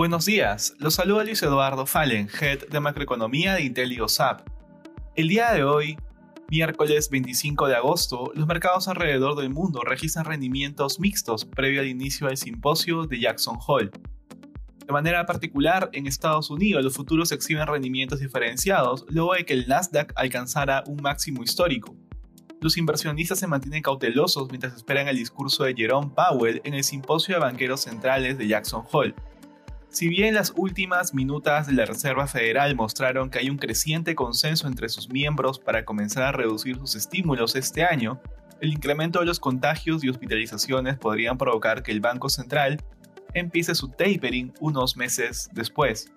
Buenos días, los saluda Luis Eduardo Fallen, Head de Macroeconomía de IntelioSAP. El día de hoy, miércoles 25 de agosto, los mercados alrededor del mundo registran rendimientos mixtos previo al inicio del simposio de Jackson Hole. De manera particular, en Estados Unidos los futuros exhiben rendimientos diferenciados luego de que el Nasdaq alcanzara un máximo histórico. Los inversionistas se mantienen cautelosos mientras esperan el discurso de Jerome Powell en el simposio de banqueros centrales de Jackson Hole. Si bien las últimas minutas de la Reserva Federal mostraron que hay un creciente consenso entre sus miembros para comenzar a reducir sus estímulos este año, el incremento de los contagios y hospitalizaciones podrían provocar que el Banco Central empiece su tapering unos meses después.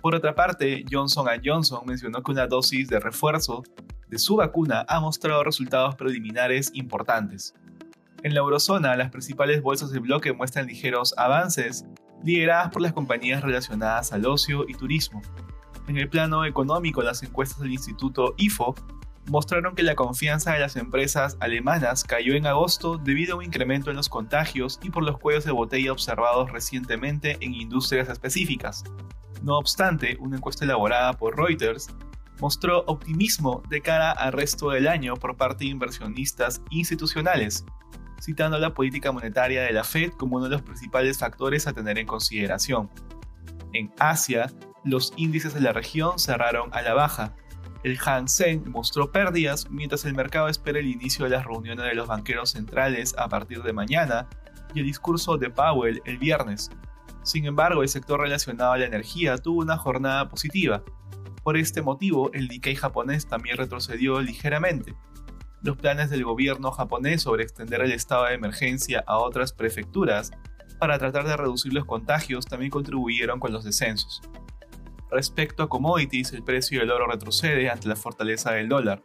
Por otra parte, Johnson Johnson mencionó que una dosis de refuerzo de su vacuna ha mostrado resultados preliminares importantes. En la eurozona, las principales bolsas de bloque muestran ligeros avances lideradas por las compañías relacionadas al ocio y turismo. En el plano económico, las encuestas del Instituto IFO mostraron que la confianza de las empresas alemanas cayó en agosto debido a un incremento en los contagios y por los cuellos de botella observados recientemente en industrias específicas. No obstante, una encuesta elaborada por Reuters mostró optimismo de cara al resto del año por parte de inversionistas institucionales, citando la política monetaria de la Fed como uno de los principales factores a tener en consideración. En Asia, los índices de la región cerraron a la baja. El Hang Seng mostró pérdidas mientras el mercado espera el inicio de las reuniones de los banqueros centrales a partir de mañana y el discurso de Powell el viernes. Sin embargo, el sector relacionado a la energía tuvo una jornada positiva. Por este motivo, el Nikkei japonés también retrocedió ligeramente, los planes del gobierno japonés sobre extender el estado de emergencia a otras prefecturas para tratar de reducir los contagios también contribuyeron con los descensos. Respecto a commodities, el precio del oro retrocede ante la fortaleza del dólar.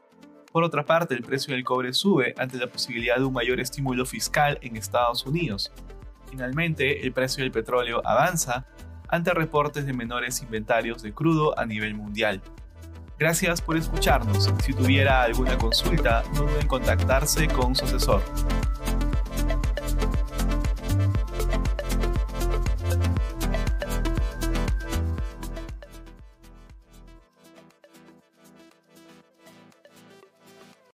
Por otra parte, el precio del cobre sube ante la posibilidad de un mayor estímulo fiscal en Estados Unidos. Finalmente, el precio del petróleo avanza ante reportes de menores inventarios de crudo a nivel mundial. Gracias por escucharnos. Si tuviera alguna consulta, no duden en contactarse con su asesor.